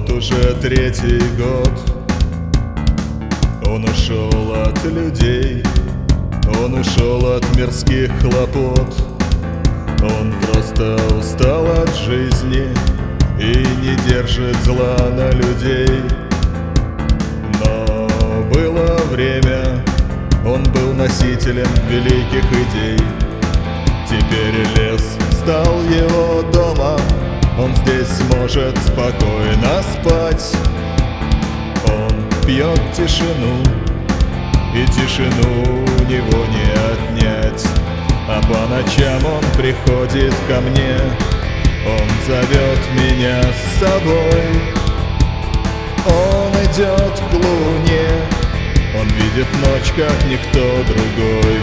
Вот уже третий год. Он ушел от людей Он ушел от мирских хлопот. Он просто устал от жизни И не держит зла на людей. Но было время Он был носителем великих идей. Теперь лес стал его домом Он здесь может спокойно спать. Он пьет тишину И тишину у него не отнять. А по ночам он приходит ко мне Он зовет меня с собой. Он идет к луне Он видит ночь, как никто другой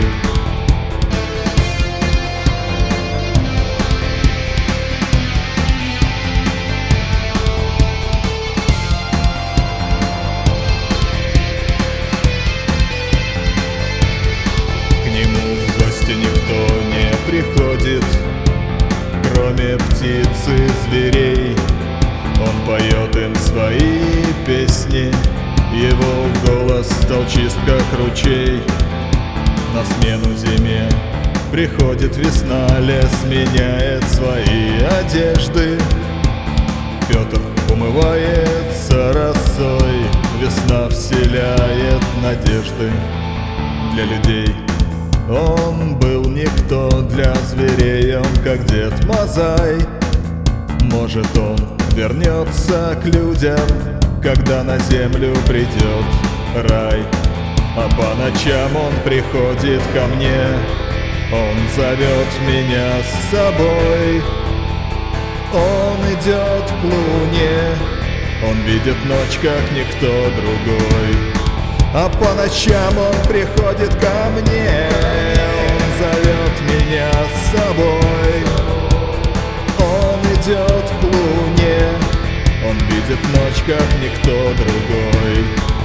поет им свои песни Его голос стал чист, как ручей. На смену зиме приходит весна Лес меняет свои одежды. Петр умывается росой Весна вселяет надежды. Для людей он был никто для зверей, он как Дед Мазай. Может он вернется к людям, когда на землю придет рай. А по ночам он приходит ко мне, он зовет меня с собой. Он идет к луне, он видит ночь, как никто другой. А по ночам он приходит ко мне Он зовет меня с собой видит ночь, как никто другой